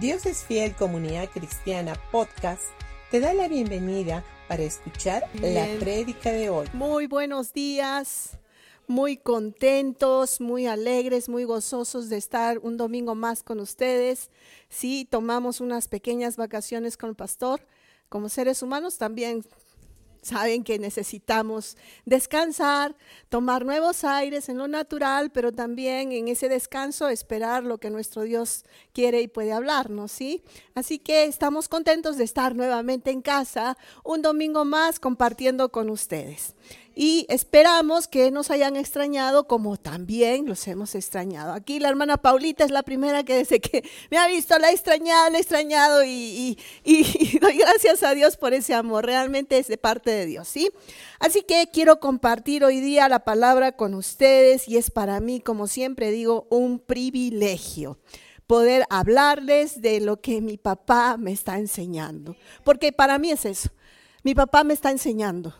Dios es Fiel Comunidad Cristiana Podcast te da la bienvenida para escuchar la prédica de hoy. Muy buenos días, muy contentos, muy alegres, muy gozosos de estar un domingo más con ustedes. Sí, tomamos unas pequeñas vacaciones con el pastor. Como seres humanos también saben que necesitamos descansar, tomar nuevos aires en lo natural, pero también en ese descanso esperar lo que nuestro Dios quiere y puede hablarnos, ¿sí? Así que estamos contentos de estar nuevamente en casa un domingo más compartiendo con ustedes. Y esperamos que nos hayan extrañado como también los hemos extrañado. Aquí la hermana Paulita es la primera que desde que me ha visto la he extrañado, la he extrañado y, y- doy gracias a Dios por ese amor. Realmente es de parte de Dios, ¿sí? Así que quiero compartir hoy día la palabra con ustedes y es para mí, como siempre digo, un privilegio poder hablarles de lo que mi papá me está enseñando. Porque para mí es eso. Mi papá me está enseñando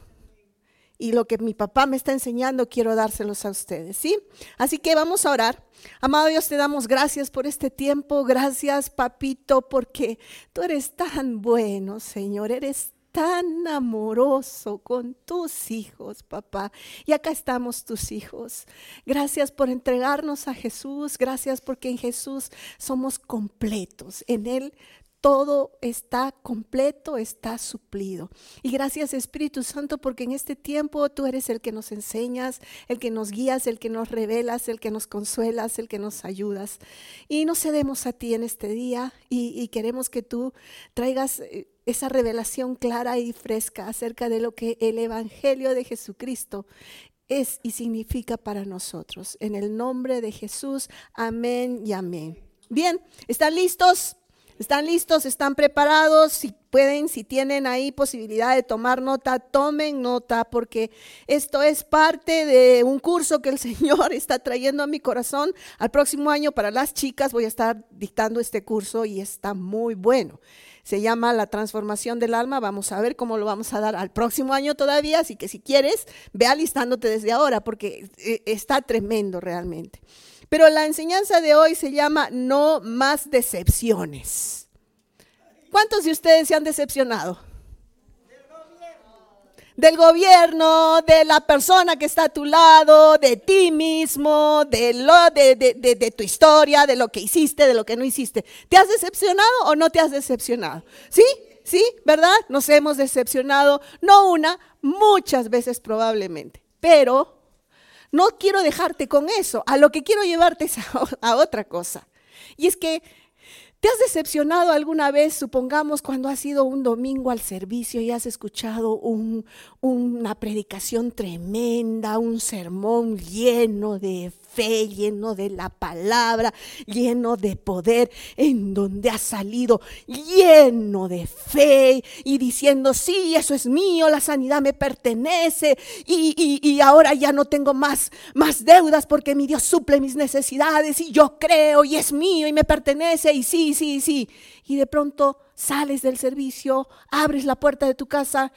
y lo que mi papá me está enseñando quiero dárselos a ustedes, ¿sí? Así que vamos a orar. Amado Dios, te damos gracias por este tiempo, gracias papito, porque tú eres tan bueno, Señor, eres tan amoroso con tus hijos, papá. Y acá estamos tus hijos. Gracias por entregarnos a Jesús, gracias porque en Jesús somos completos, en Él todo está completo, está suplido. Y gracias Espíritu Santo porque en este tiempo tú eres el que nos enseñas, el que nos guías, el que nos revelas, el que nos consuelas, el que nos ayudas. Y nos cedemos a ti en este día y, y queremos que tú traigas eh, esa revelación clara y fresca acerca de lo que el Evangelio de Jesucristo es y significa para nosotros. En el nombre de Jesús, amén y amén. Bien, ¿están listos? ¿Están listos? ¿Están preparados? Si pueden, si tienen ahí posibilidad de tomar nota, tomen nota porque esto es parte de un curso que el Señor está trayendo a mi corazón. Al próximo año para las chicas voy a estar dictando este curso y está muy bueno. Se llama La transformación del alma. Vamos a ver cómo lo vamos a dar al próximo año todavía. Así que si quieres, ve alistándote desde ahora porque eh, está tremendo realmente. Pero la enseñanza de hoy se llama No más decepciones. ¿Cuántos de ustedes se han decepcionado? Del gobierno, de la persona que está a tu lado, de ti mismo, de, lo, de, tu historia, de lo que hiciste, de lo que no hiciste. ¿Te has decepcionado o no te has decepcionado? ¿Sí? ¿Sí? ¿Verdad? Nos hemos decepcionado, no una, muchas veces probablemente. Pero no quiero dejarte con eso. A lo que quiero llevarte es a otra cosa. Y es que ¿Te has decepcionado alguna vez, supongamos, cuando has ido un domingo al servicio y has escuchado un- una predicación tremenda, un sermón lleno de fe, lleno de la palabra, lleno de poder, en donde has salido lleno de fe y diciendo, sí, eso es mío, la sanidad me pertenece y, y- y ahora ya no tengo más, más deudas porque mi Dios suple mis necesidades y yo creo y es mío y me pertenece y sí, sí, sí. Y de pronto sales del servicio, abres la puerta de tu casa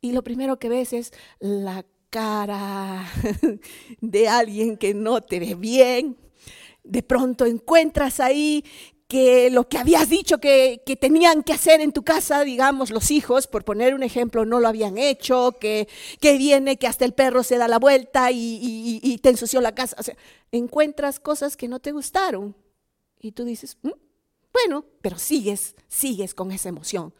y lo primero que ves es la cara de alguien que no te ve bien. De pronto encuentras ahí que lo que habías dicho que, tenían que hacer en tu casa, digamos, los hijos, por poner un ejemplo, no lo habían hecho, que, viene, que hasta el perro se da la vuelta y te ensució la casa. O sea, encuentras cosas que no te gustaron y tú dices, "Mm, bueno, pero sigues, sigues con esa emoción.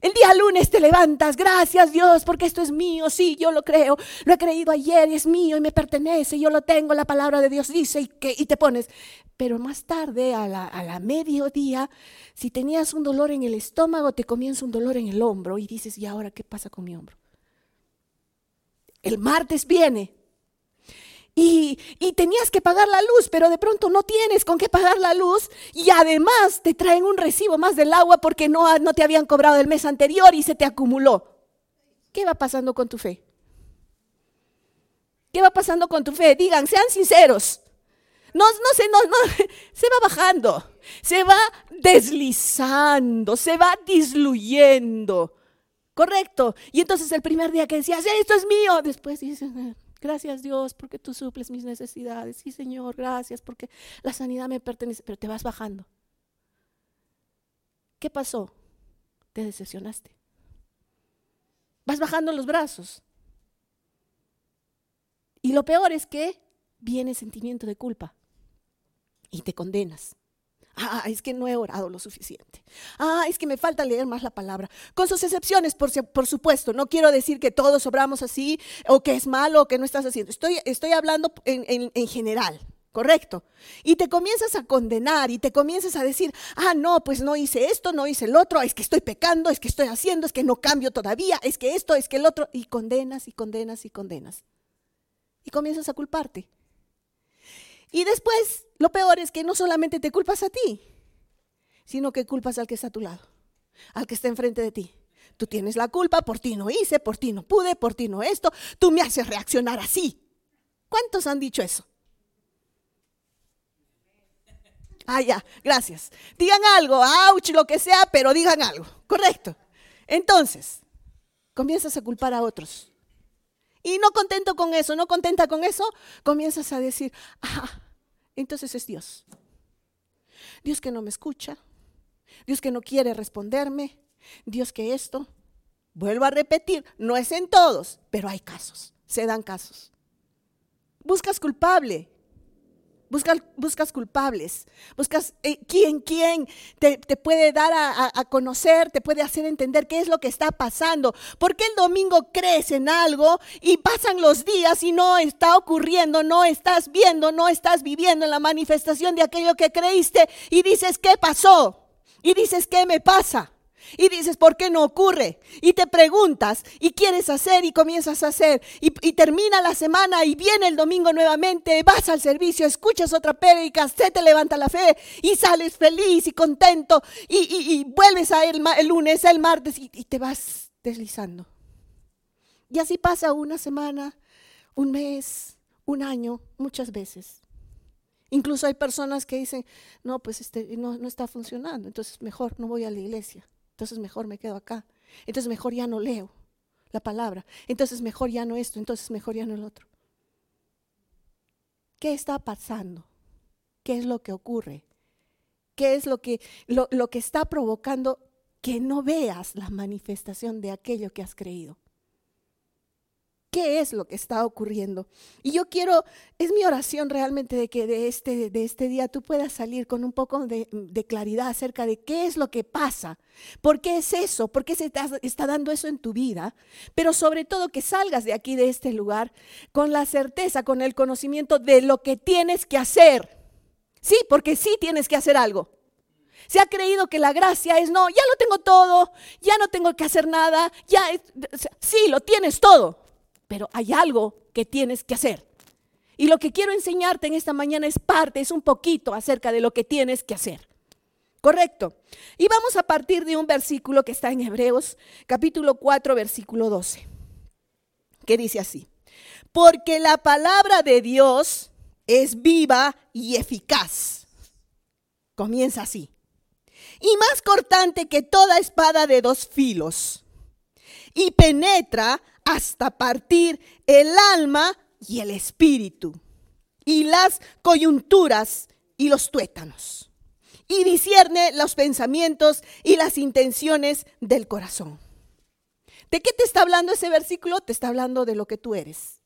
El día lunes te levantas, gracias Dios, porque esto es mío, sí, yo lo creo, lo he creído ayer es mío y me pertenece, yo lo tengo, la palabra de Dios dice y, que, y te pones. Pero más tarde, a la, a la mediodía, si tenías un dolor en el estómago, te comienza un dolor en el hombro y dices, ¿y ahora qué pasa con mi hombro? El martes viene y, y tenías que pagar la luz, pero de pronto no tienes con qué pagar la luz y además te traen un recibo más del agua porque no, no te habían cobrado el mes anterior y se te acumuló. ¿Qué va pasando con tu fe? ¿Qué va pasando con tu fe? Digan, sean sinceros. No, no sé, no, no, se va bajando, se va deslizando, se va disluyendo. Correcto. Y entonces el primer día que decías, esto es mío, después dices, "Eh, gracias Dios porque tú suples mis necesidades. Sí, Señor, gracias porque la sanidad me pertenece, pero te vas bajando. ¿qué pasó? Te decepcionaste. Vas bajando los brazos. Y lo peor es que viene sentimiento de culpa y te condenas. Ah, es que no he orado lo suficiente. Ah, es que me falta leer más la palabra. Con sus excepciones, por, supuesto. No quiero decir que todos obramos así o que es malo o que no estás haciendo. Estoy, estoy hablando en, en general. Correcto. Y te comienzas a condenar y te comienzas a decir, ah, no, pues no hice esto, no hice el otro, es que estoy pecando, es que estoy haciendo, es que no cambio todavía, es que esto, es que el otro. Y condenas y condenas y condenas. Y comienzas a culparte. Y después, lo peor es que no solamente te culpas a ti, sino que culpas al que está a tu lado, al que está enfrente de ti. Tú tienes la culpa, por ti no hice, por ti no pude, por ti no esto, tú me haces reaccionar así. ¿Cuántos han dicho eso? Ah, ya, gracias. Digan algo, ouch, lo que sea, pero digan algo. Correcto. Entonces, comienzas a culpar a otros. Y no contento con eso, no contenta con eso, comienzas a decir, ah, entonces es Dios. Dios que no me escucha, Dios que no quiere responderme, Dios que esto, vuelvo a repetir, no es en todos, pero hay casos, se dan casos. Buscas culpable, buscas culpables, buscas eh, quién, quién te, puede dar a, conocer, te puede hacer entender qué es lo que está pasando. ¿Por qué el domingo crees en algo y pasan los días y no está ocurriendo, no estás viendo, no estás viviendo en la manifestación de aquello que creíste y dices, ¿qué pasó? Y dices, ¿qué me pasa? Y dices, ¿por qué no ocurre? Y te preguntas y quieres hacer y comienzas a hacer. Y, termina la semana y viene el domingo nuevamente, vas al servicio, escuchas otra prédica, se te levanta la fe y sales feliz y contento y, vuelves a ir el lunes, el martes y, y te vas deslizando. Y así pasa una semana, un mes, un año, muchas veces. Incluso hay personas que dicen, no, pues este, no, no está funcionando, entonces mejor no voy a la iglesia. Entonces mejor me quedo acá. Entonces mejor ya no leo la palabra. Entonces mejor ya no esto. Entonces mejor ya no el otro. ¿Qué está pasando? ¿Qué es lo que ocurre? ¿Qué es lo que, lo, lo que está provocando que no veas la manifestación de aquello que has creído? Qué es lo que está ocurriendo. Y yo quiero, es mi oración realmente de que de este, de este día tú puedas salir con un poco de, claridad acerca de qué es lo que pasa, por qué es eso, por qué se está, dando eso en tu vida, pero sobre todo que salgas de aquí, de este lugar, con la certeza, con el conocimiento de lo que tienes que hacer. Sí, porque sí tienes que hacer algo. Se ha creído que la gracia es, no, ya lo tengo todo, ya no tengo que hacer nada, ya, sí, lo tienes todo pero hay algo que tienes que hacer. Y lo que quiero enseñarte en esta mañana es parte, es un poquito acerca de lo que tienes que hacer. Correcto. Y vamos a partir de un versículo que está en Hebreos, capítulo 4, versículo 12, que dice así, porque la palabra de Dios es viva y eficaz. Comienza así. Y más cortante que toda espada de dos filos. Y penetra hasta partir el alma y el espíritu, y las coyunturas y los tuétanos, y discierne los pensamientos y las intenciones del corazón. ¿De qué te está hablando ese versículo? Te está hablando de lo que tú eres,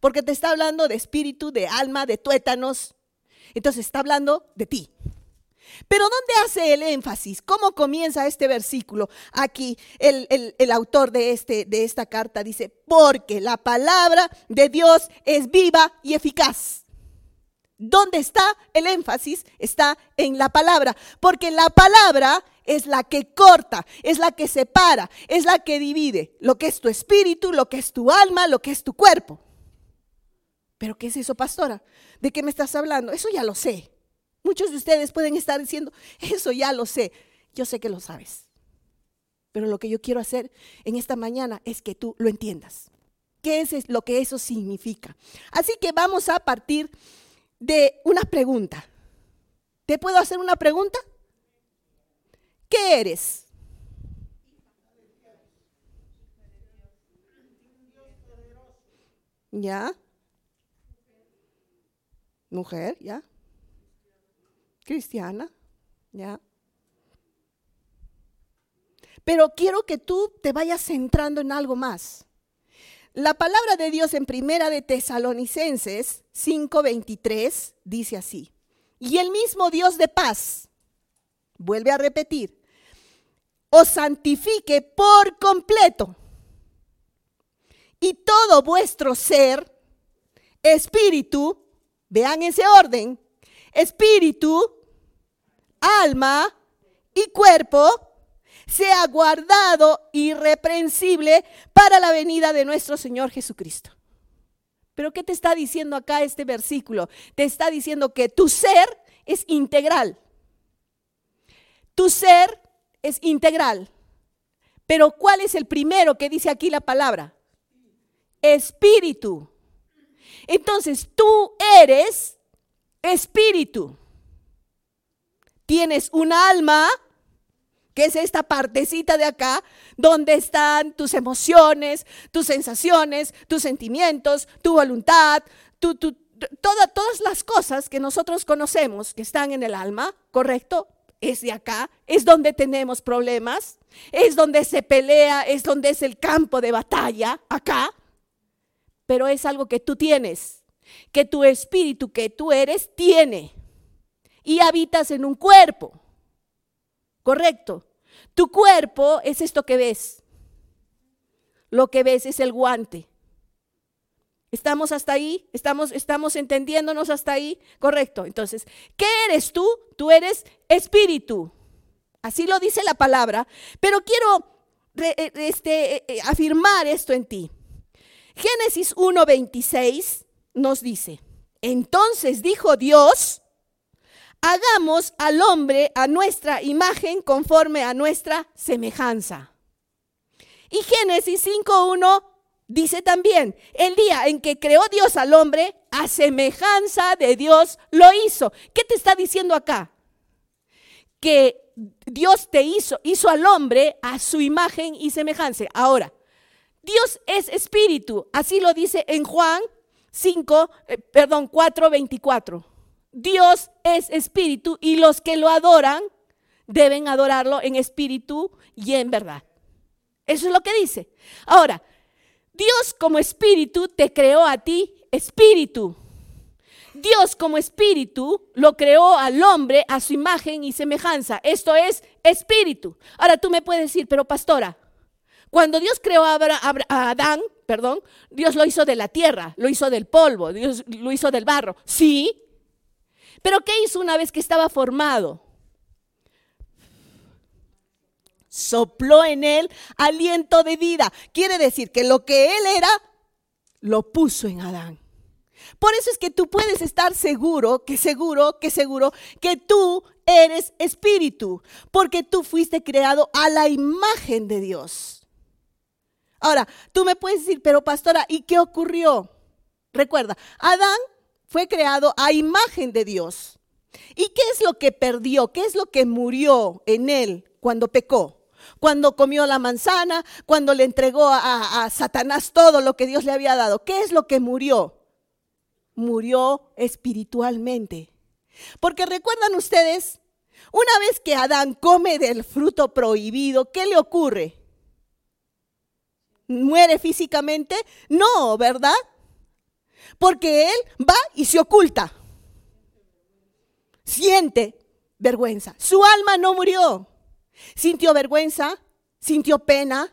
porque te está hablando de espíritu, de alma, de tuétanos. Entonces está hablando de ti. Pero ¿dónde hace el énfasis? ¿Cómo comienza este versículo? Aquí el, autor de, este, de esta carta dice, porque la palabra de Dios es viva y eficaz. ¿Dónde está el énfasis? Está en la palabra, porque la palabra es la que corta, es la que separa, es la que divide lo que es tu espíritu, lo que es tu alma, lo que es tu cuerpo. ¿Pero qué es eso, pastora? ¿De qué me estás hablando? Eso ya lo sé. Muchos de ustedes pueden estar diciendo, eso ya lo sé. Yo sé que lo sabes. Pero lo que yo quiero hacer en esta mañana es que tú lo entiendas. ¿Qué es lo que eso significa? Así que vamos a partir de una pregunta. ¿Te puedo hacer una pregunta? ¿Qué eres? ¿Ya? Mujer, ¿ya? Cristiana, ¿ya? Pero quiero que tú te vayas centrando en algo más. La palabra de Dios en Primera de Tesalonicenses 5:23 dice así: "Y el mismo Dios de paz vuelve a repetir, os santifique por completo. Y todo vuestro ser, espíritu, vean ese orden, espíritu, alma y cuerpo, sea guardado irreprensible para la venida de nuestro Señor Jesucristo. Pero ¿qué te está diciendo acá este versículo? Te está diciendo que tu ser es integral. Tu ser es integral. Pero ¿cuál es el primero que dice aquí la palabra? Espíritu. Entonces tú eres espíritu. Tienes un alma, que es esta partecita de acá, donde están tus emociones, tus sensaciones, tus sentimientos, tu voluntad, todas las cosas que nosotros conocemos que están en el alma, ¿correcto? es de acá, es donde tenemos problemas, es donde se pelea, es donde es el campo de batalla, acá. Pero es algo que tú tienes, que tu espíritu, que tú eres, tiene. Y habitas en un cuerpo. Correcto. Tu cuerpo es esto que ves. Lo que ves es el guante. ¿Estamos hasta ahí? ¿Estamos, ¿Estamos entendiéndonos hasta ahí? Correcto. Entonces, ¿qué eres tú? Tú eres espíritu. Así lo dice la palabra. Pero quiero eh, este, eh, eh, afirmar esto en ti. Génesis 1.26 nos dice, entonces dijo Dios, hagamos al hombre a nuestra imagen conforme a nuestra semejanza. Y Génesis 5.1 Dice también, el día en que creó Dios al hombre, a semejanza de Dios lo hizo. ¿Qué te está diciendo acá? Que Dios te hizo, hizo al hombre a su imagen y semejanza. Ahora, Dios es espíritu, así lo dice en Juan 5, eh, perdón, 4, 24. Dios es espíritu y los que lo adoran deben adorarlo en espíritu y en verdad. Eso es lo que dice. Ahora, Dios como espíritu te creó a ti espíritu. Dios como espíritu lo creó al hombre a su imagen y semejanza. Esto es espíritu. Ahora tú me puedes decir, pero pastora, cuando Dios creó a, Adán, perdón, Dios lo hizo de la tierra, lo hizo del polvo, Dios lo hizo del barro. Sí. Pero ¿qué hizo una vez que estaba formado? sopló en él aliento de vida. Quiere decir que lo que él era, lo puso en Adán. Por eso es que tú puedes estar seguro, que seguro, que seguro, que tú eres espíritu, porque tú fuiste creado a la imagen de Dios. Ahora, tú me puedes decir, pero pastora, ¿y qué ocurrió? Recuerda, Adán fue creado a imagen de Dios. ¿Y qué es lo que perdió? ¿Qué es lo que murió en él cuando pecó? cuando comió la manzana, cuando le entregó a, Satanás todo lo que Dios le había dado. ¿Qué es lo que murió? Murió espiritualmente. Porque recuerdan ustedes, una vez que Adán come del fruto prohibido, ¿qué le ocurre? ¿Muere físicamente? No, ¿verdad? Porque él va y se oculta. Siente vergüenza. Su alma no murió. Sintió vergüenza, sintió pena,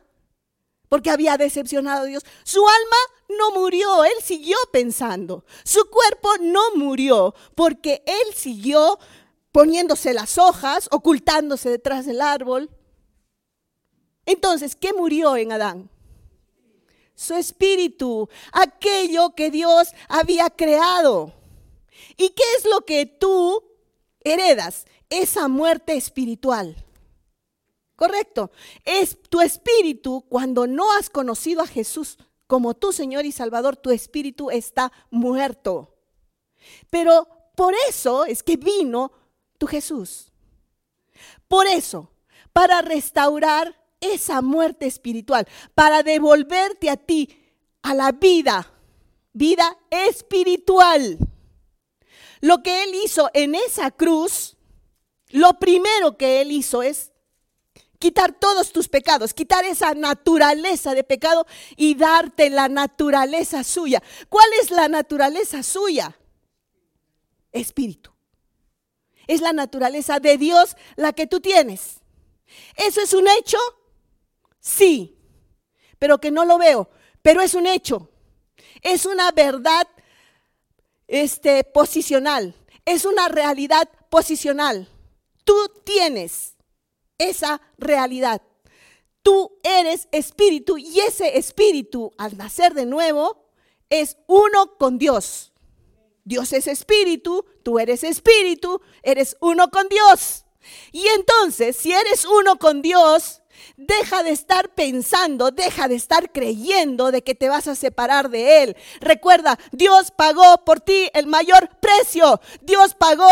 porque había decepcionado a Dios. Su alma no murió, él siguió pensando. Su cuerpo no murió, porque él siguió poniéndose las hojas, ocultándose detrás del árbol. Entonces, ¿qué murió en Adán? Su espíritu, aquello que Dios había creado. ¿Y qué es lo que tú heredas? Esa muerte espiritual. Correcto. Es tu espíritu, cuando no has conocido a Jesús como tu Señor y Salvador, tu espíritu está muerto. Pero por eso es que vino tu Jesús. Por eso, para restaurar esa muerte espiritual, para devolverte a ti a la vida, vida espiritual. Lo que Él hizo en esa cruz, lo primero que Él hizo es quitar todos tus pecados, quitar esa naturaleza de pecado y darte la naturaleza suya. ¿Cuál es la naturaleza suya? Espíritu. Es la naturaleza de Dios la que tú tienes. ¿Eso es un hecho? Sí, pero que no lo veo, pero es un hecho. Es una verdad este, posicional, es una realidad posicional. Tú tienes esa realidad. Tú eres espíritu y ese espíritu al nacer de nuevo es uno con Dios. Dios es espíritu, tú eres espíritu, eres uno con Dios. Y entonces, si eres uno con Dios, Deja de estar pensando, deja de estar creyendo de que te vas a separar de Él. Recuerda, Dios pagó por ti el mayor precio. Dios pagó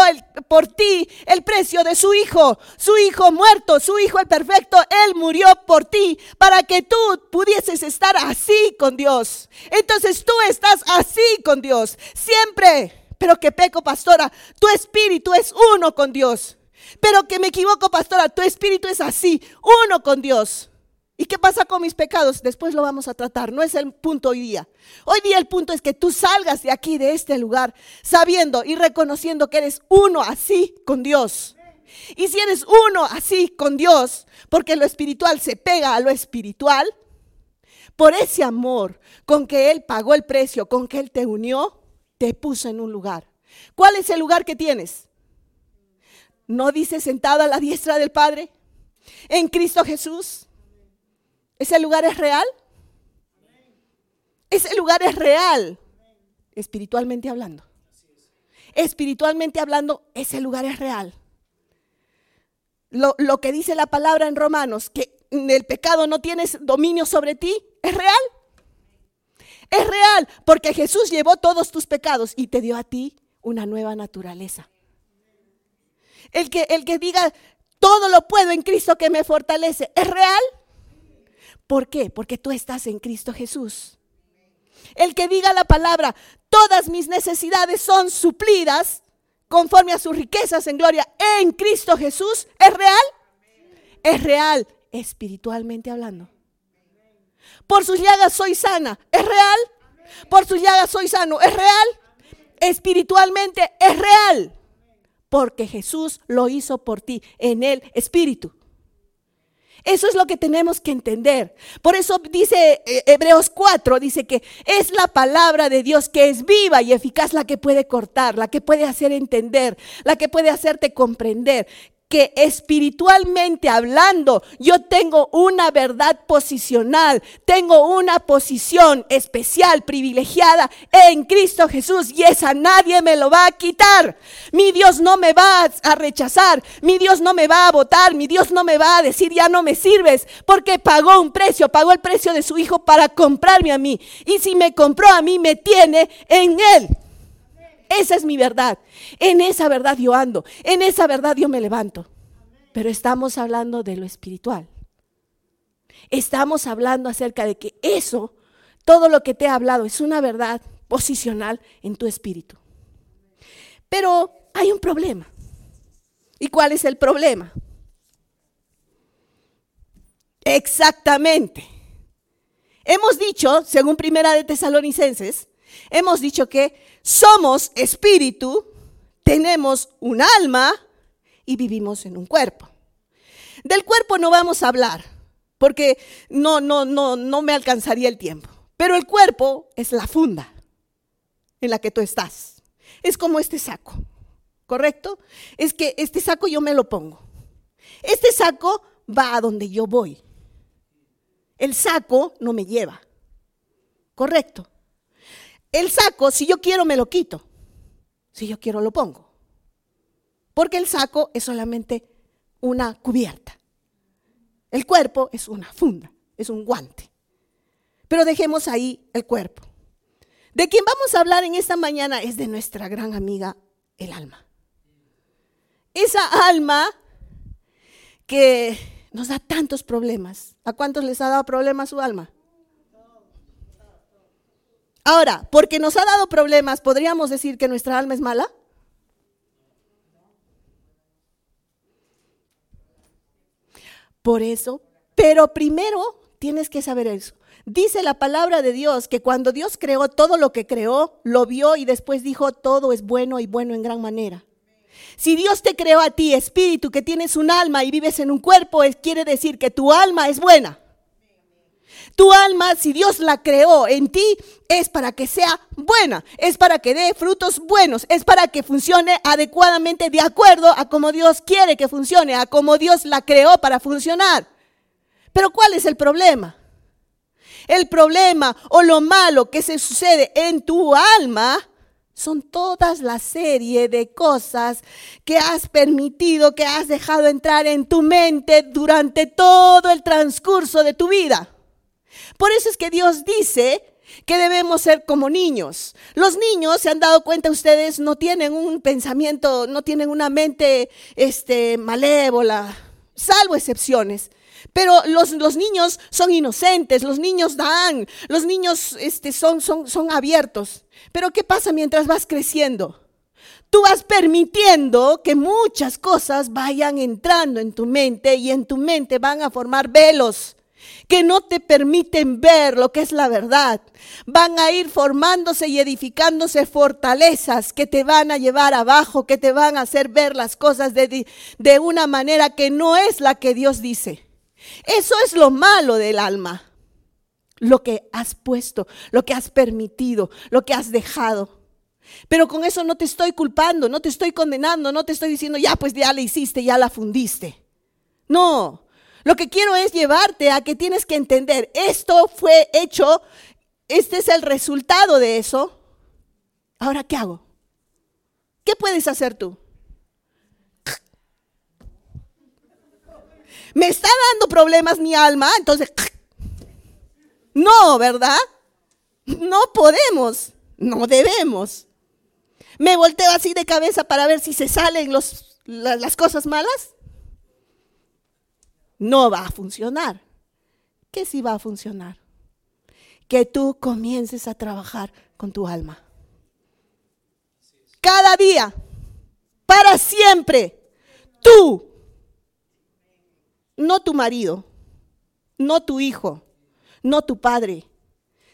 por ti el precio de su Hijo. Su Hijo muerto, su Hijo el perfecto, Él murió por ti para que tú pudieses estar así con Dios. Entonces tú estás así con Dios. Siempre. Pero que peco, pastora, tu espíritu es uno con Dios. Pero que me equivoco, pastora, tu espíritu es así, uno con Dios. ¿Y qué pasa con mis pecados? Después lo vamos a tratar, no es el punto hoy día. Hoy día el punto es que tú salgas de aquí, de este lugar, sabiendo y reconociendo que eres uno así con Dios. Y si eres uno así con Dios, porque lo espiritual se pega a lo espiritual, por ese amor con que Él pagó el precio, con que Él te unió, te puso en un lugar. ¿Cuál es el lugar que tienes? ¿No dice sentado a la diestra del Padre? En Cristo Jesús. ¿Ese lugar es real? Ese lugar es real, espiritualmente hablando. Espiritualmente hablando, ese lugar es real. Lo, lo, que dice la palabra en Romanos, que el pecado no tiene dominio sobre ti, es real. Es real, porque Jesús llevó todos tus pecados y te dio a ti una nueva naturaleza. El que, el que diga, todo lo puedo en Cristo que me fortalece, ¿es real? ¿Por qué? Porque tú estás en Cristo Jesús. El que diga la palabra, todas mis necesidades son suplidas conforme a sus riquezas en gloria en Cristo Jesús, ¿es real? Es real, espiritualmente hablando. Por sus llagas soy sana, ¿es real? Por sus llagas soy sano, ¿es real? Espiritualmente es real porque Jesús lo hizo por ti en el Espíritu. Eso es lo que tenemos que entender. Por eso dice eh, Hebreos 4, dice que es la palabra de Dios que es viva y eficaz la que puede cortar, la que puede hacer entender, la que puede hacerte comprender que espiritualmente hablando yo tengo una verdad posicional, tengo una posición especial, privilegiada en Cristo Jesús y esa nadie me lo va a quitar. Mi Dios no me va a rechazar, mi Dios no me va a votar, mi Dios no me va a decir ya no me sirves porque pagó un precio, pagó el precio de su hijo para comprarme a mí y si me compró a mí me tiene en él. Esa es mi verdad. En esa verdad yo ando. En esa verdad yo me levanto. Pero estamos hablando de lo espiritual. Estamos hablando acerca de que eso, todo lo que te he hablado, es una verdad posicional en tu espíritu. Pero hay un problema. ¿Y cuál es el problema? Exactamente. Hemos dicho, según Primera de Tesalonicenses, hemos dicho que somos espíritu, tenemos un alma y vivimos en un cuerpo. Del cuerpo no vamos a hablar, porque no, no, no, no me alcanzaría el tiempo. Pero el cuerpo es la funda en la que tú estás. Es como este saco, ¿correcto? Es que este saco yo me lo pongo. Este saco va a donde yo voy. El saco no me lleva, ¿correcto? El saco, si yo quiero, me lo quito. Si yo quiero, lo pongo. Porque el saco es solamente una cubierta. El cuerpo es una funda, es un guante. Pero dejemos ahí el cuerpo. De quien vamos a hablar en esta mañana es de nuestra gran amiga, el alma. Esa alma que nos da tantos problemas. ¿A cuántos les ha dado problemas su alma? Ahora, porque nos ha dado problemas, ¿podríamos decir que nuestra alma es mala? Por eso, pero primero tienes que saber eso. Dice la palabra de Dios que cuando Dios creó todo lo que creó, lo vio y después dijo, todo es bueno y bueno en gran manera. Si Dios te creó a ti, espíritu, que tienes un alma y vives en un cuerpo, quiere decir que tu alma es buena. Tu alma, si Dios la creó en ti, es para que sea buena, es para que dé frutos buenos, es para que funcione adecuadamente de acuerdo a como Dios quiere que funcione, a como Dios la creó para funcionar. Pero ¿cuál es el problema? El problema o lo malo que se sucede en tu alma son todas la serie de cosas que has permitido, que has dejado entrar en tu mente durante todo el transcurso de tu vida. Por eso es que Dios dice que debemos ser como niños. Los niños, se han dado cuenta ustedes, no tienen un pensamiento, no tienen una mente este, malévola, salvo excepciones. Pero los, los, niños son inocentes, los niños dan, los niños este, son, son, son abiertos. Pero ¿qué pasa mientras vas creciendo? Tú vas permitiendo que muchas cosas vayan entrando en tu mente y en tu mente van a formar velos que no te permiten ver lo que es la verdad. Van a ir formándose y edificándose fortalezas que te van a llevar abajo, que te van a hacer ver las cosas de, de una manera que no es la que Dios dice. Eso es lo malo del alma. Lo que has puesto, lo que has permitido, lo que has dejado. Pero con eso no te estoy culpando, no te estoy condenando, no te estoy diciendo, ya pues ya la hiciste, ya la fundiste. No, lo que quiero es llevarte a que tienes que entender, esto fue hecho, este es el resultado de eso. Ahora, ¿qué hago? ¿Qué puedes hacer tú? Me está dando problemas mi alma, entonces... No, ¿verdad? No podemos, no debemos. Me volteo así de cabeza para ver si se salen los, las cosas malas no va a funcionar. ¿Qué sí va a funcionar? Que tú comiences a trabajar con tu alma. Cada día, para siempre, tú, no tu marido, no tu hijo, no tu padre,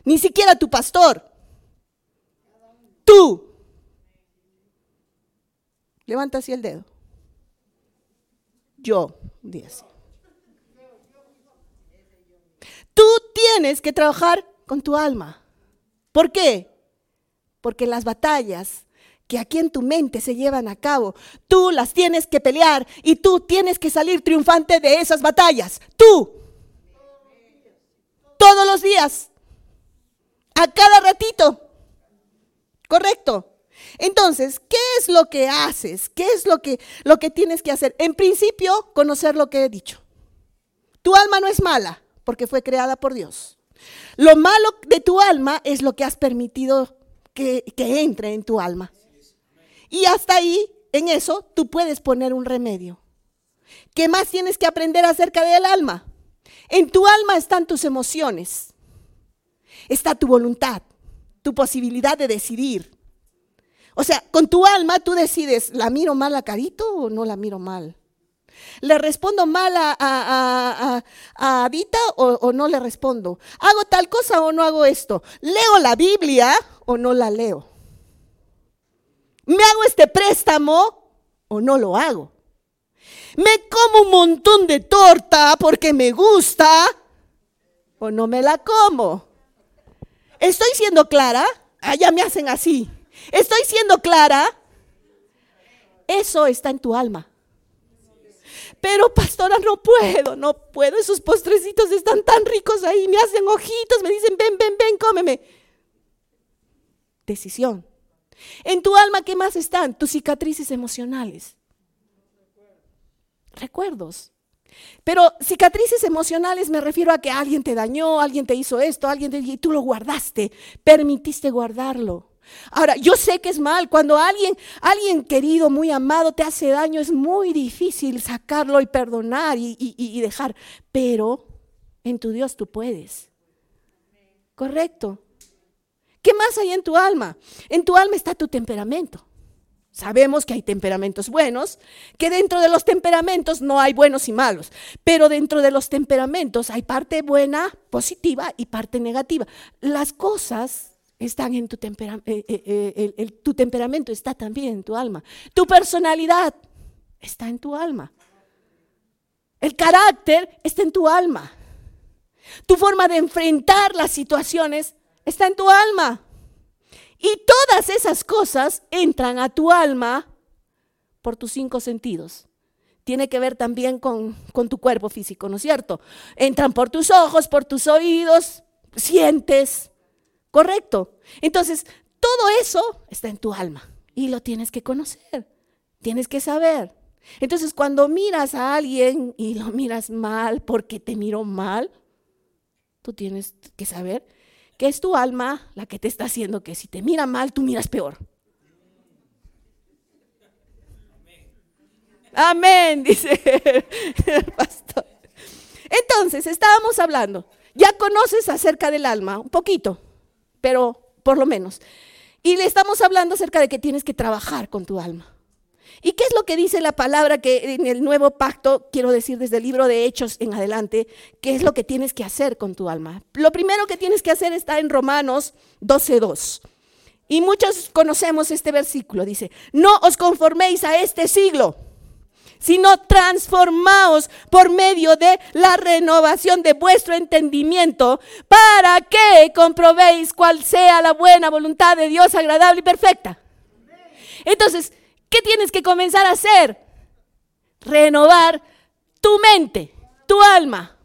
ni siquiera tu pastor, tú. Levanta así el dedo. Yo, dice. Tú tienes que trabajar con tu alma. ¿Por qué? Porque las batallas que aquí en tu mente se llevan a cabo, tú las tienes que pelear y tú tienes que salir triunfante de esas batallas. Tú. Todos los días. A cada ratito. Correcto. Entonces, ¿qué es lo que haces? ¿Qué es lo que, lo que tienes que hacer? En principio, conocer lo que he dicho. Tu alma no es mala porque fue creada por Dios. Lo malo de tu alma es lo que has permitido que, entre en tu alma. Y hasta ahí, en eso, tú puedes poner un remedio. ¿Qué más tienes que aprender acerca del alma? En tu alma están tus emociones, está tu voluntad, tu posibilidad de decidir. O sea, con tu alma tú decides, ¿la miro mal a Carito o no la miro mal? ¿Le respondo mal a, a, a, Adita o, o, no le respondo? ¿Hago tal cosa o no hago esto? ¿Leo la Biblia o no la leo? ¿Me hago este préstamo o no lo hago? ¿Me como un montón de torta porque me gusta o no me la como? ¿Estoy siendo clara? Ah, ya me hacen así. ¿Estoy siendo clara? Eso está en tu alma. Pero pastora, no puedo, no puedo. Esos postrecitos están tan ricos ahí, me hacen ojitos, me dicen, ven, ven, ven, cómeme. Decisión. En tu alma, ¿qué más están? Tus cicatrices emocionales. Recuerdos. Pero cicatrices emocionales me refiero a que alguien te dañó, alguien te hizo esto, alguien te y tú lo guardaste, permitiste guardarlo. Ahora, yo sé que es mal. Cuando alguien, alguien querido, muy amado, te hace daño, es muy difícil sacarlo y perdonar y, dejar. Pero en tu Dios tú puedes. Correcto. ¿Qué más hay en tu alma? En tu alma está tu temperamento. Sabemos que hay temperamentos buenos, que dentro de los temperamentos no hay buenos y malos, pero dentro de los temperamentos hay parte buena, positiva y parte negativa. Las cosas están en tu temperamento, eh, eh, eh, tu temperamento está también en tu alma. Tu personalidad está en tu alma. El carácter está en tu alma. Tu forma de enfrentar las situaciones está en tu alma. Y todas esas cosas entran a tu alma por tus cinco sentidos. Tiene que ver también con, con, tu cuerpo físico, ¿no es cierto? Entran por tus ojos, por tus oídos, sientes. Correcto. Entonces, todo eso está en tu alma y lo tienes que conocer, tienes que saber. Entonces, cuando miras a alguien y lo miras mal porque te miró mal, tú tienes que saber que es tu alma la que te está haciendo que si te mira mal, tú miras peor. Amén, dice el pastor. Entonces, estábamos hablando, ya conoces acerca del alma, un poquito, pero por lo menos. Y le estamos hablando acerca de que tienes que trabajar con tu alma. ¿Y qué es lo que dice la palabra que en el nuevo pacto, quiero decir desde el libro de Hechos en adelante, qué es lo que tienes que hacer con tu alma? Lo primero que tienes que hacer está en Romanos 12.2. Y muchos conocemos este versículo, dice, no os conforméis a este siglo, sino transformaos por medio de la renovación de vuestro entendimiento para que comprobéis cuál sea la buena voluntad de Dios agradable y perfecta. Entonces, ¿Qué tienes que comenzar a hacer? Renovar tu mente, tu alma.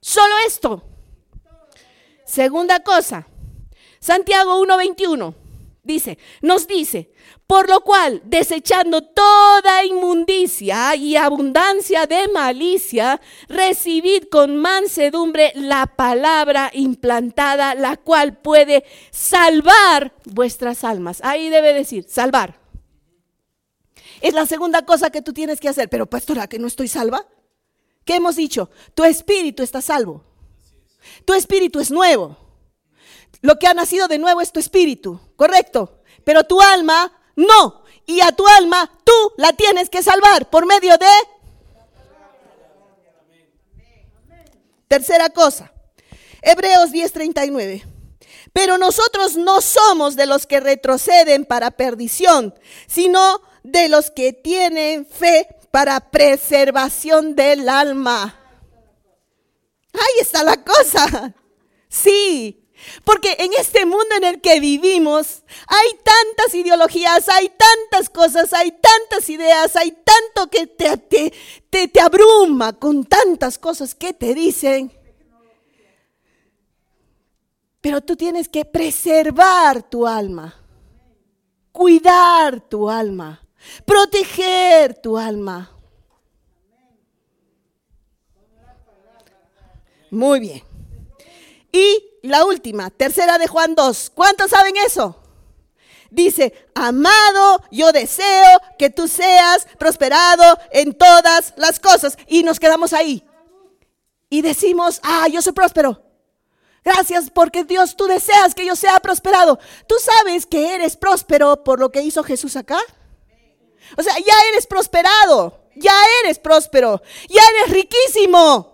Solo esto. Segunda cosa, Santiago 1.21 dice, nos dice, por lo cual, desechando toda inmundicia y abundancia de malicia, recibid con mansedumbre la palabra implantada, la cual puede salvar vuestras almas. Ahí debe decir, salvar. Es la segunda cosa que tú tienes que hacer. Pero pastora, que no estoy salva. ¿Qué hemos dicho? Tu espíritu está salvo. Tu espíritu es nuevo. Lo que ha nacido de nuevo es tu espíritu, correcto. Pero tu alma no. Y a tu alma tú la tienes que salvar por medio de... Tercera cosa. Hebreos 10:39. Pero nosotros no somos de los que retroceden para perdición, sino de los que tienen fe para preservación del alma. Ahí está la cosa. Sí, porque en este mundo en el que vivimos hay tantas ideologías, hay tantas cosas, hay tantas ideas, hay tanto que te, te, te, abruma con tantas cosas que te dicen. Pero tú tienes que preservar tu alma, cuidar tu alma, proteger tu alma. Muy bien. Y la última, tercera de Juan 2. ¿Cuántos saben eso? Dice, amado, yo deseo que tú seas prosperado en todas las cosas. Y nos quedamos ahí. Y decimos, ah, yo soy próspero. Gracias porque Dios, tú deseas que yo sea prosperado. ¿Tú sabes que eres próspero por lo que hizo Jesús acá? O sea, ya eres prosperado, ya eres próspero, ya eres riquísimo.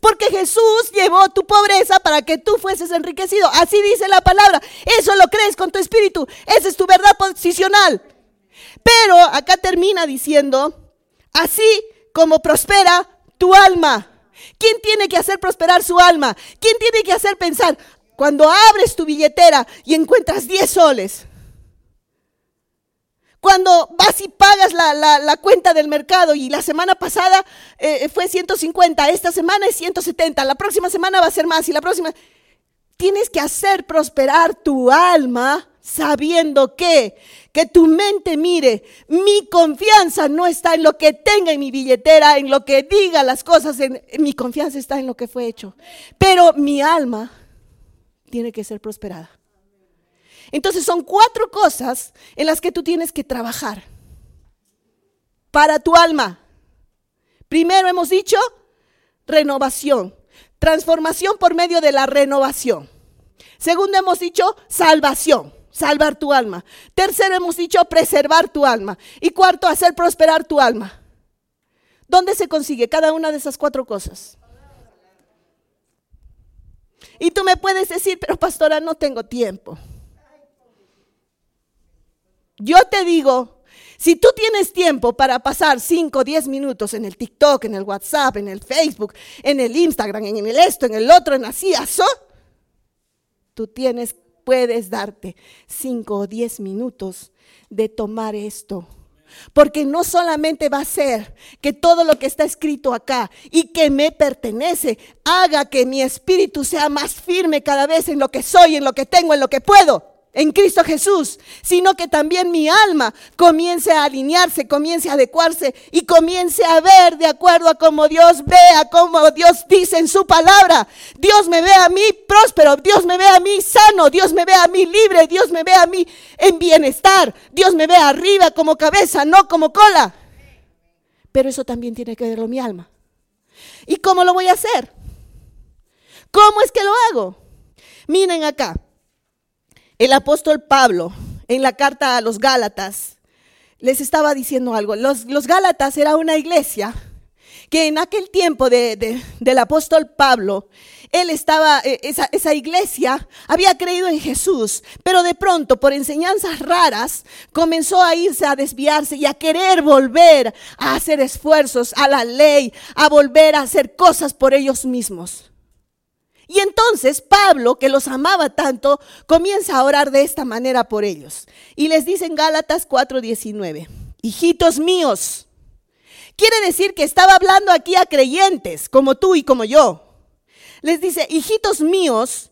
Porque Jesús llevó tu pobreza para que tú fueses enriquecido. Así dice la palabra. Eso lo crees con tu espíritu. Esa es tu verdad posicional. Pero acá termina diciendo, así como prospera tu alma. ¿Quién tiene que hacer prosperar su alma? ¿Quién tiene que hacer pensar? Cuando abres tu billetera y encuentras 10 soles, cuando vas y pagas la, cuenta del mercado y la semana pasada eh, fue 150, esta semana es 170, la próxima semana va a ser más y la próxima... Tienes que hacer prosperar tu alma sabiendo que, que tu mente mire, mi confianza no está en lo que tenga en mi billetera, en lo que diga las cosas, mi confianza está en lo que fue hecho. Pero mi alma tiene que ser prosperada. Entonces son cuatro cosas en las que tú tienes que trabajar para tu alma. Primero hemos dicho renovación, transformación por medio de la renovación. Segundo hemos dicho salvación, salvar tu alma. Tercero, hemos dicho preservar tu alma. Y cuarto, hacer prosperar tu alma. ¿Dónde se consigue cada una de esas cuatro cosas? Y tú me puedes decir, pero pastora, no tengo tiempo. Yo te digo, si tú tienes tiempo para pasar 5 o 10 minutos en el TikTok, en el WhatsApp, en el Facebook, en el Instagram, en el esto, en el otro, en así, eso, tú tienes, puedes darte 5 o 10 minutos de tomar esto. Porque no solamente va a ser que todo lo que está escrito acá y que me pertenece haga que mi espíritu sea más firme cada vez en lo que soy, en lo que tengo, en lo que puedo en Cristo Jesús, sino que también mi alma comience a alinearse, comience a adecuarse y comience a ver de acuerdo a como Dios vea, como Dios dice en su palabra. Dios me ve a mí próspero, Dios me ve a mí sano, Dios me ve a mí libre, Dios me ve a mí en bienestar, Dios me ve arriba como cabeza, no como cola. Pero eso también tiene que verlo mi alma. ¿Y cómo lo voy a hacer? ¿Cómo es que lo hago? Miren acá. El apóstol Pablo, en la carta a los Gálatas, les estaba diciendo algo. Los, Gálatas era una iglesia que en aquel tiempo del apóstol Pablo, él estaba, eh, esa, esa, iglesia había creído en Jesús, pero de pronto por enseñanzas raras comenzó a irse a desviarse y a querer volver a hacer esfuerzos a la ley, a volver a hacer cosas por ellos mismos. Y entonces Pablo, que los amaba tanto, comienza a orar de esta manera por ellos. Y les dice en Gálatas 4:19, hijitos míos, quiere decir que estaba hablando aquí a creyentes, como tú y como yo. Les dice, hijitos míos,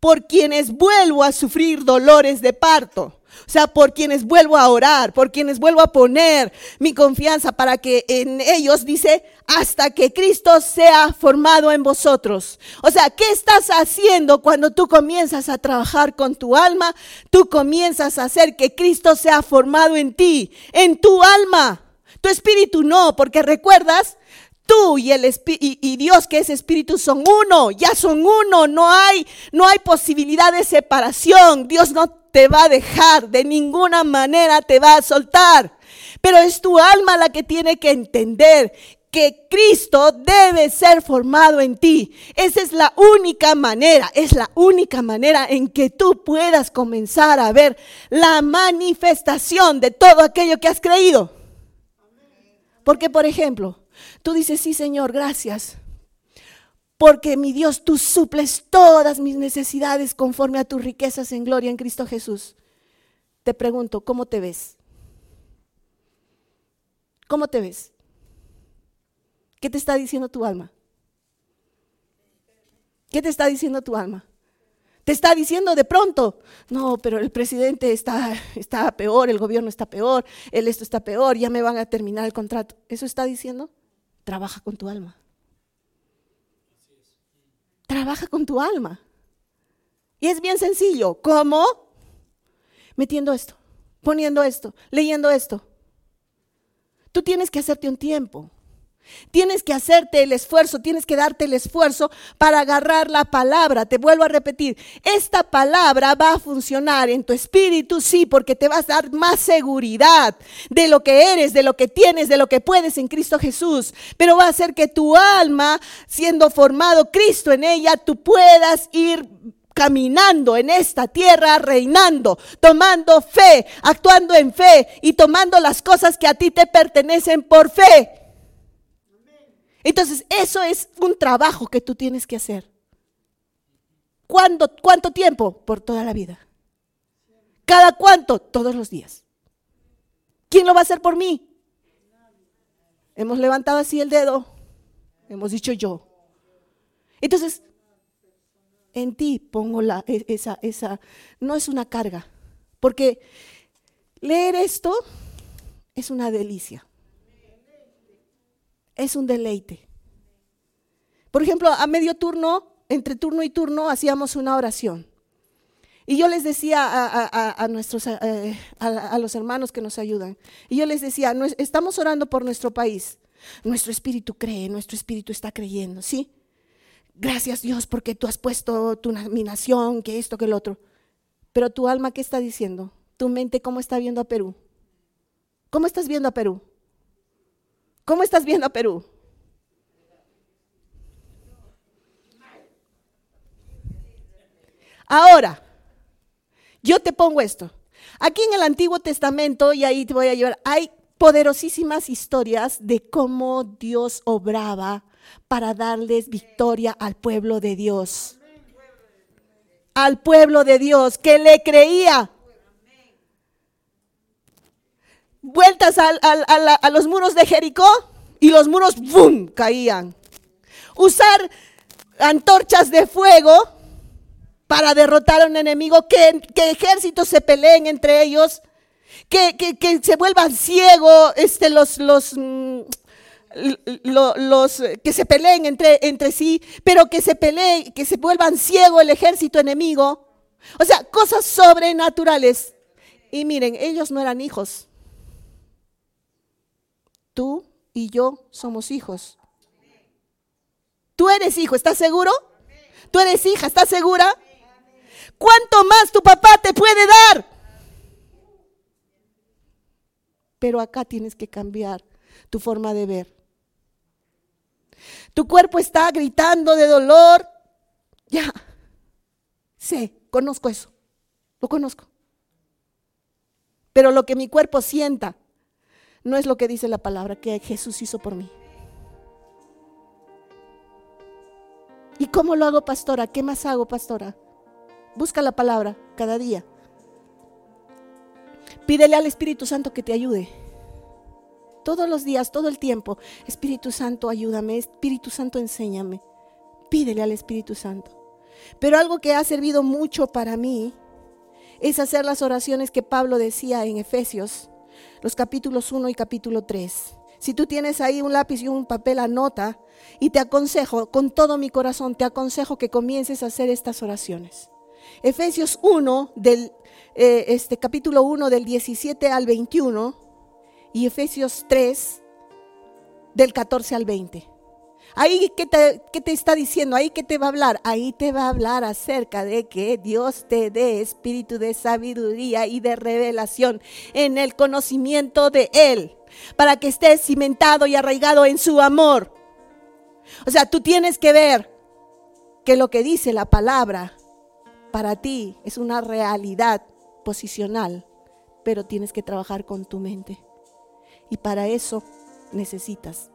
por quienes vuelvo a sufrir dolores de parto o sea, por quienes vuelvo a orar, por quienes vuelvo a poner mi confianza para que en ellos, dice, hasta que Cristo sea formado en vosotros. O sea, ¿qué estás haciendo cuando tú comienzas a trabajar con tu alma? Tú comienzas a hacer que Cristo sea formado en ti, en tu alma. Tu espíritu no, porque recuerdas, tú y, el y, Dios que es espíritu son uno, ya son uno, no hay, no hay posibilidad de separación. Dios no te va a dejar, de ninguna manera te va a soltar. Pero es tu alma la que tiene que entender que Cristo debe ser formado en ti. Esa es la única manera, es la única manera en que tú puedas comenzar a ver la manifestación de todo aquello que has creído. Porque, por ejemplo, tú dices, sí, Señor, gracias porque mi Dios, tú suples todas mis necesidades conforme a tus riquezas en gloria en Cristo Jesús. Te pregunto, ¿cómo te ves? ¿Cómo te ves? ¿Qué te está diciendo tu alma? ¿Qué te está diciendo tu alma? Te está diciendo de pronto, no, pero el presidente está, está peor, el gobierno está peor, el esto está peor, ya me van a terminar el contrato. ¿Eso está diciendo? Trabaja con tu alma. Trabaja con tu alma. Y es bien sencillo. ¿Cómo? Metiendo esto, poniendo esto, leyendo esto. Tú tienes que hacerte un tiempo. Tienes que hacerte el esfuerzo, tienes que darte el esfuerzo para agarrar la palabra. Te vuelvo a repetir, esta palabra va a funcionar en tu espíritu, sí, porque te vas a dar más seguridad de lo que eres, de lo que tienes, de lo que puedes en Cristo Jesús. Pero va a hacer que tu alma, siendo formado Cristo en ella, tú puedas ir caminando en esta tierra, reinando, tomando fe, actuando en fe y tomando las cosas que a ti te pertenecen por fe. Entonces, eso es un trabajo que tú tienes que hacer. ¿Cuándo, ¿Cuánto tiempo? Por toda la vida. ¿Cada cuánto? Todos los días. ¿Quién lo va a hacer por mí? Hemos levantado así el dedo. Hemos dicho yo. Entonces, en ti pongo la, e, esa, esa, no es una carga, porque leer esto es una delicia es un deleite. Por ejemplo, a medio turno, entre turno y turno, hacíamos una oración. Y yo les decía a, nuestros, eh, a, los hermanos que nos ayudan, y yo les decía, estamos orando por nuestro país. Nuestro espíritu cree, nuestro espíritu está creyendo, ¿sí? Gracias Dios porque tú has puesto tu, mi nación, que esto, que el otro. Pero tu alma, ¿qué está diciendo? Tu mente, ¿cómo está viendo a Perú? ¿Cómo estás viendo a Perú? ¿Cómo estás viendo a Perú? Ahora, yo te pongo esto. Aquí en el Antiguo Testamento, y ahí te voy a llevar, hay poderosísimas historias de cómo Dios obraba para darles victoria al pueblo de Dios. Al pueblo de Dios que le creía. Vueltas a, a los muros de Jericó y los muros ¡bum! caían. Usar antorchas de fuego para derrotar a un enemigo, que, ejércitos se peleen entre ellos, que, se vuelvan ciegos este, los, los, mm, los, que se peleen entre, entre sí, pero que se peleen, que se vuelvan ciegos el ejército enemigo. O sea, cosas sobrenaturales. Y miren, ellos no eran hijos. Tú y yo somos hijos. Tú eres hijo, ¿estás seguro? Tú eres hija, ¿estás segura? ¿Cuánto más tu papá te puede dar? Pero acá tienes que cambiar tu forma de ver. Tu cuerpo está gritando de dolor. Ya, sé, conozco eso. Lo conozco. Pero lo que mi cuerpo sienta no es lo que dice la palabra que Jesús hizo por mí. ¿Y cómo lo hago, pastora? ¿Qué más hago, pastora? Busca la palabra cada día. Pídele al Espíritu Santo que te ayude. Todos los días, todo el tiempo. Espíritu Santo, ayúdame. Espíritu Santo, enséñame. Pídele al Espíritu Santo. Pero algo que ha servido mucho para mí es hacer las oraciones que Pablo decía en Efesios, los capítulos 1 y capítulo 3. Si tú tienes ahí un lápiz y un papel, anota. Y te aconsejo, con todo mi corazón, te aconsejo que comiences a hacer estas oraciones. Efesios 1, del, eh, este, capítulo 1 del 17 al 21 y Efesios 3 del 14 al 20. Ahí, ¿qué te, ¿qué te, está diciendo? Ahí, ¿qué te va a hablar? Ahí te va a hablar acerca de que Dios te dé espíritu de sabiduría y de revelación en el conocimiento de Él, para que estés cimentado y arraigado en su amor. O sea, tú tienes que ver que lo que dice la palabra para ti es una realidad posicional, pero tienes que trabajar con tu mente. Y para eso necesitas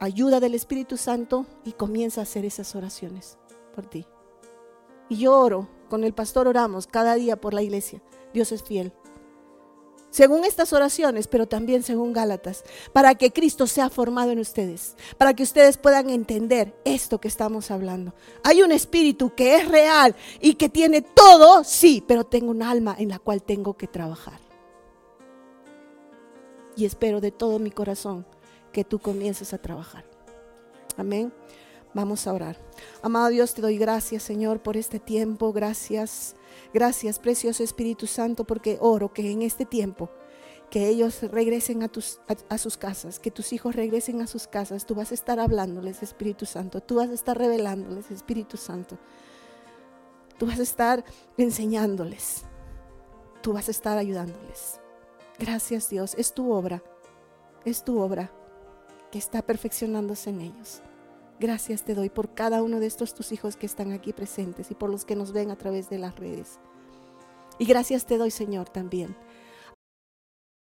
ayuda del Espíritu Santo y comienza a hacer esas oraciones por ti. Y yo oro, con el pastor oramos cada día por la iglesia. Dios es fiel según estas oraciones, pero también según Gálatas, para que Cristo sea formado en ustedes, para que ustedes puedan entender esto que estamos hablando. Hay un espíritu que es real y que tiene todo, sí, pero tengo un alma en la cual tengo que trabajar. Y espero de todo mi corazón que tú comiences a trabajar. Amén. Vamos a orar. Amado Dios, te doy gracias, Señor, por este tiempo. Gracias Gracias, precioso Espíritu Santo, porque oro que en este tiempo que ellos regresen a, a, sus casas, que tus hijos regresen a sus casas. Tú vas a estar hablándoles, Espíritu Santo. Tú vas a estar revelándoles, Espíritu Santo. Tú vas a estar enseñándoles. Tú vas a estar ayudándoles. Gracias Dios. Es tu obra. Es tu obra está perfeccionándose en ellos. Gracias te doy por cada uno de estos tus hijos que están aquí presentes y por los que nos ven a través de las redes. Y gracias te doy, Señor, también